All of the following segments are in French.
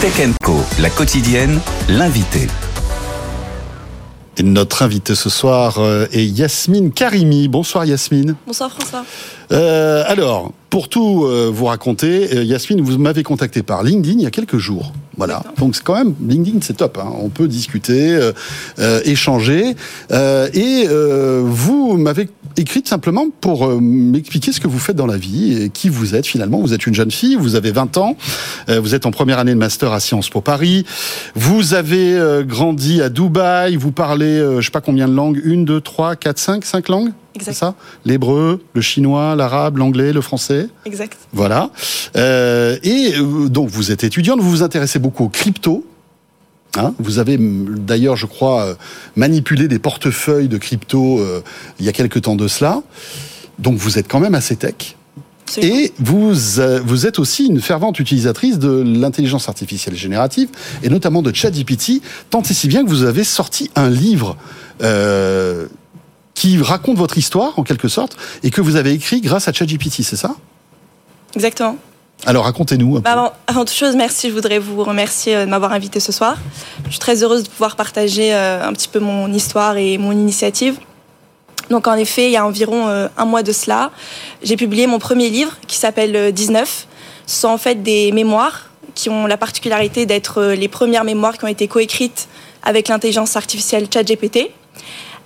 Tech Co, la quotidienne, l'invité. Et notre invité ce soir euh, est Yasmine Karimi. Bonsoir Yasmine. Bonsoir François. Euh, alors, pour tout euh, vous raconter, Yasmine, vous m'avez contacté par LinkedIn il y a quelques jours. Voilà. Donc c'est quand même LinkedIn, c'est top. Hein. On peut discuter, euh, euh, échanger. Euh, et euh, vous m'avez écrit simplement pour m'expliquer ce que vous faites dans la vie et qui vous êtes finalement. Vous êtes une jeune fille, vous avez 20 ans, euh, vous êtes en première année de master à Sciences Po Paris. Vous avez euh, grandi à Dubaï. Vous parlez, euh, je sais pas combien de langues, une, deux, trois, quatre, cinq, cinq langues? C'est ça L'hébreu, le chinois, l'arabe, l'anglais, le français. Exact. Voilà. Euh, et euh, donc vous êtes étudiante, vous vous intéressez beaucoup aux crypto. Hein vous avez d'ailleurs, je crois, euh, manipulé des portefeuilles de crypto euh, il y a quelques temps de cela. Donc vous êtes quand même assez tech. Absolument. Et vous, euh, vous êtes aussi une fervente utilisatrice de l'intelligence artificielle générative, et notamment de ChatGPT, tant et si bien que vous avez sorti un livre euh, qui raconte votre histoire, en quelque sorte, et que vous avez écrit grâce à ChatGPT, c'est ça? Exactement. Alors racontez-nous. Bah, avant, avant toute chose, merci. Je voudrais vous remercier euh, de m'avoir invité ce soir. Je suis très heureuse de pouvoir partager euh, un petit peu mon histoire et mon initiative. Donc en effet, il y a environ euh, un mois de cela, j'ai publié mon premier livre qui s'appelle euh, 19. Ce sont en fait des mémoires qui ont la particularité d'être les premières mémoires qui ont été coécrites avec l'intelligence artificielle ChatGPT.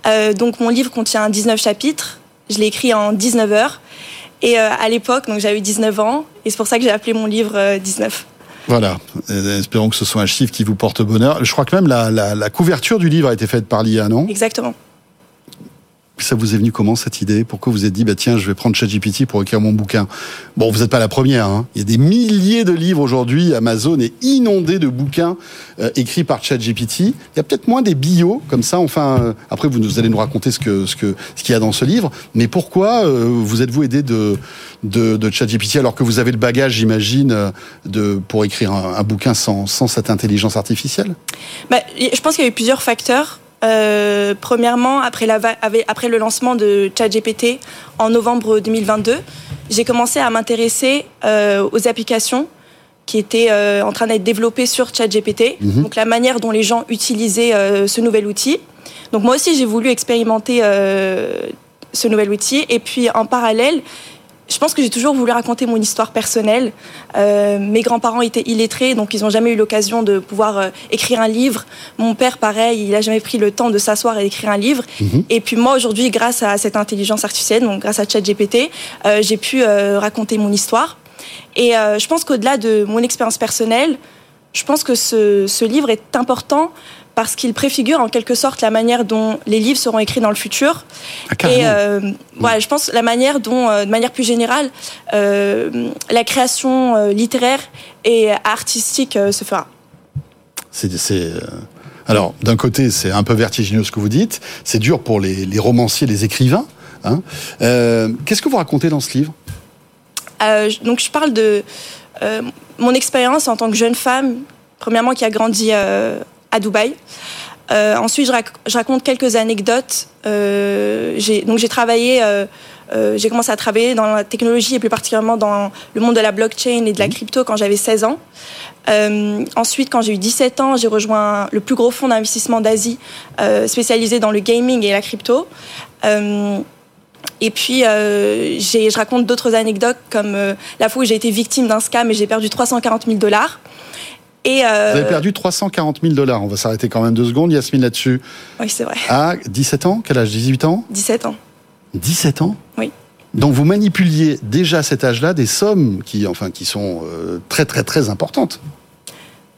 Euh, donc mon livre contient 19 chapitres. Je l'ai écrit en 19 heures. Et euh, à l'époque, donc j'avais 19 ans, et c'est pour ça que j'ai appelé mon livre euh, 19. Voilà, Euh, espérons que ce soit un chiffre qui vous porte bonheur. Je crois que même la, la, la couverture du livre a été faite par l'IA, non? Exactement. Ça vous est venu comment cette idée? Pourquoi vous êtes dit, bah tiens, je vais prendre ChatGPT pour écrire mon bouquin? Bon, vous n'êtes pas la première. Hein. Il y a des milliers de livres aujourd'hui. Amazon est inondé de bouquins euh, écrits par ChatGPT. Il y a peut-être moins des bio comme ça. Enfin, euh, après vous, allez nous raconter ce que ce que ce qu'il y a dans ce livre. Mais pourquoi euh, vous êtes-vous aidé de de, de ChatGPT alors que vous avez le bagage, j'imagine, de pour écrire un, un bouquin sans sans cette intelligence artificielle? Bah, je pense qu'il y a eu plusieurs facteurs. Euh, premièrement, après, la, le lancement de ChatGPT en novembre 2022, j'ai commencé à m'intéresser euh, aux applications qui étaient euh, en train d'être développées sur ChatGPT, donc la manière dont les gens utilisaient ce nouvel outil. Donc moi aussi, j'ai voulu expérimenter ce nouvel outil. Et puis en parallèle, je pense que j'ai toujours voulu raconter mon histoire personnelle. Euh, mes grands-parents étaient illettrés, donc ils n'ont jamais eu l'occasion de pouvoir euh, écrire un livre. Mon père, pareil, il n'a jamais pris le temps de s'asseoir et d'écrire un livre. Et puis moi, aujourd'hui, grâce à cette intelligence artificielle, donc grâce à ChatGPT, euh, j'ai pu euh, raconter mon histoire. Et euh, je pense qu'au-delà de mon expérience personnelle, je pense que ce, ce livre est important parce qu'il préfigure en quelque sorte la manière dont les livres seront écrits dans le futur. Ah. Et euh, je pense la manière dont, euh, de manière plus générale, euh, la création euh, littéraire et artistique se fera. C'est, alors, d'un côté, c'est un peu vertigineux ce que vous dites. C'est dur pour les, les romanciers, les écrivains. Hein. Euh, qu'est-ce que vous racontez dans ce livre? Donc je parle de mon expérience en tant que jeune femme, premièrement qui a grandi à Dubaï. Euh, ensuite, je, rac- je raconte quelques anecdotes. Euh, j'ai, donc j'ai travaillé, euh, j'ai commencé à travailler dans la technologie et plus particulièrement dans le monde de la blockchain et de la crypto quand j'avais 16 ans. Ensuite, quand j'ai eu 17 ans, j'ai rejoint le plus gros fonds d'investissement d'Asie spécialisé dans le gaming et la crypto. Et puis, euh, je raconte d'autres anecdotes comme euh, la fois où j'ai été victime d'un scam et j'ai perdu 340 000 dollars. Et euh, Vous avez perdu 340 000 dollars. On va s'arrêter quand même deux secondes, Yasmine, là-dessus. Oui, c'est vrai. À 17 ans? Quel âge? 18 ans? 17 ans. 17 ans? Oui. Donc vous manipuliez déjà à cet âge-là des sommes qui, enfin, qui sont euh, très très très importantes.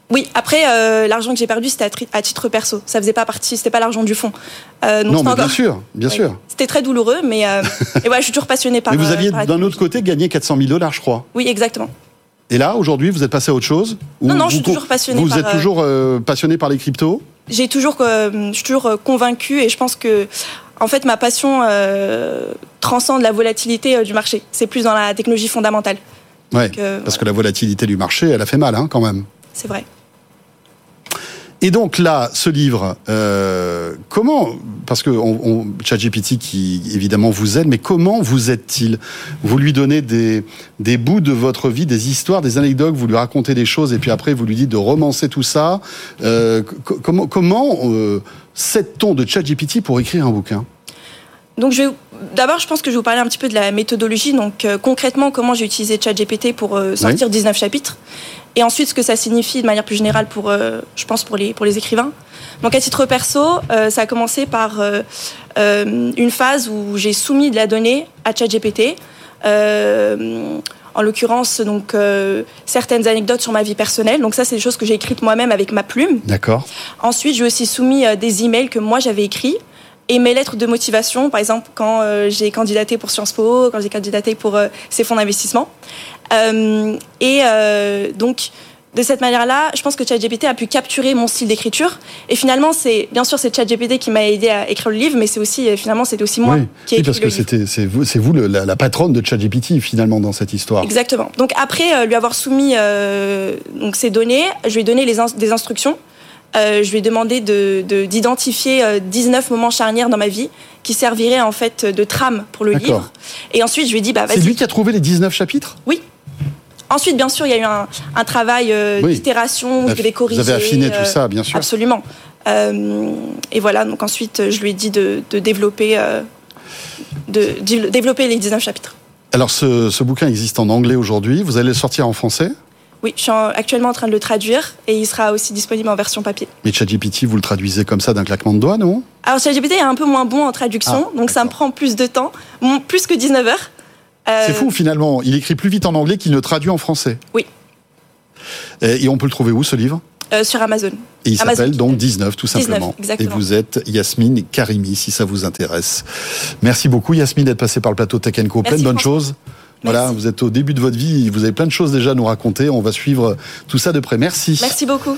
Oui, après, euh, l'argent que j'ai perdu, c'était à, titre perso. Ça faisait pas partie, c'était pas l'argent du fonds. Euh, donc non, bien sûr, bien Oui. sûr. C'était très douloureux, mais et ouais, je suis toujours passionnée par. Mais vous aviez d'un autre côté gagné 400 000 dollars, je crois. Oui, exactement. Et là, aujourd'hui, vous êtes passé à autre chose Non, non, je suis toujours passionnée Vous par, êtes euh, toujours euh, passionné par les cryptos J'ai toujours, euh, je suis toujours euh, convaincue et je pense que, en fait, ma passion euh, transcende la volatilité du marché. C'est plus dans la technologie fondamentale. Ouais, Donc, parce que la volatilité du marché, elle a fait mal, hein, quand même. C'est vrai. Et donc là, ce livre, euh, comment Parce que on, on, ChatGPT qui évidemment vous aide, mais comment vous aide-t-il? Vous lui donnez des, des bouts de votre vie, des histoires, des anecdotes, vous lui racontez des choses, et puis après vous lui dites de romancer tout ça. Euh, comment comment euh, on de ChatGPT pour écrire un bouquin? Donc je d'abord je pense que je vais vous parler un petit peu de la méthodologie donc euh, concrètement comment j'ai utilisé ChatGPT pour euh, sortir oui. 19 chapitres et ensuite ce que ça signifie de manière plus générale pour euh, je pense pour les pour les écrivains. Donc à titre perso, euh, ça a commencé par euh, une phase où j'ai soumis de la donnée à ChatGPT en l'occurrence donc certaines anecdotes sur ma vie personnelle. Donc ça c'est des choses que j'ai écrites moi-même avec ma plume. D'accord. Ensuite, j'ai aussi soumis des emails que moi j'avais écrits et mes lettres de motivation, par exemple quand euh, j'ai candidaté pour Sciences Po, quand j'ai candidaté pour euh, ces fonds d'investissement. Euh, et donc, de cette manière-là, je pense que ChatGPT a pu capturer mon style d'écriture. Et finalement, c'est bien sûr c'est ChatGPT qui m'a aidé à écrire le livre, mais c'est aussi finalement c'était aussi moi oui. qui ai oui, parce que c'était c'est vous c'est vous le, la, la, patronne de ChatGPT finalement dans cette histoire. Exactement. Donc après lui avoir soumis donc ces données, je lui ai donné les ins des instructions euh, je lui ai demandé d'identifier de, de, 19 moments charnières dans ma vie qui serviraient en fait de trame pour le livre. Et ensuite, je lui ai dit, bah, C'est lui qui a trouvé les 19 chapitres? Oui. Ensuite, bien sûr, il y a eu un, un travail euh, oui. d'itération, je devais corriger. Vous avez affiné euh, tout ça, bien sûr. Absolument. Euh, et voilà, donc ensuite, je lui ai dit de, de développer, euh, de, de, développer les 19 chapitres. Alors, ce, ce bouquin existe en anglais aujourd'hui. Vous allez le sortir en français? Oui, je suis actuellement en train de le traduire et il sera aussi disponible en version papier. Mais ChatGPT, vous le traduisez comme ça d'un claquement de doigts, non? Alors ChatGPT est un peu moins bon en traduction, ah, donc ça me prend plus de temps, plus que 19 heures. Euh... C'est fou finalement, il écrit plus vite en anglais qu'il ne traduit en français. Oui. Et, et on peut le trouver où ce livre? Euh, sur Amazon. Et il s'appelle donc 19 tout simplement. 19, et vous êtes Yasmine Karimi si ça vous intéresse. Merci beaucoup Yasmine d'être passée par le plateau Tech Co. Plein de bonnes choses. Voilà, Merci. vous êtes au début de votre vie, vous avez plein de choses déjà à nous raconter. On va suivre tout ça de près. Merci. Merci beaucoup.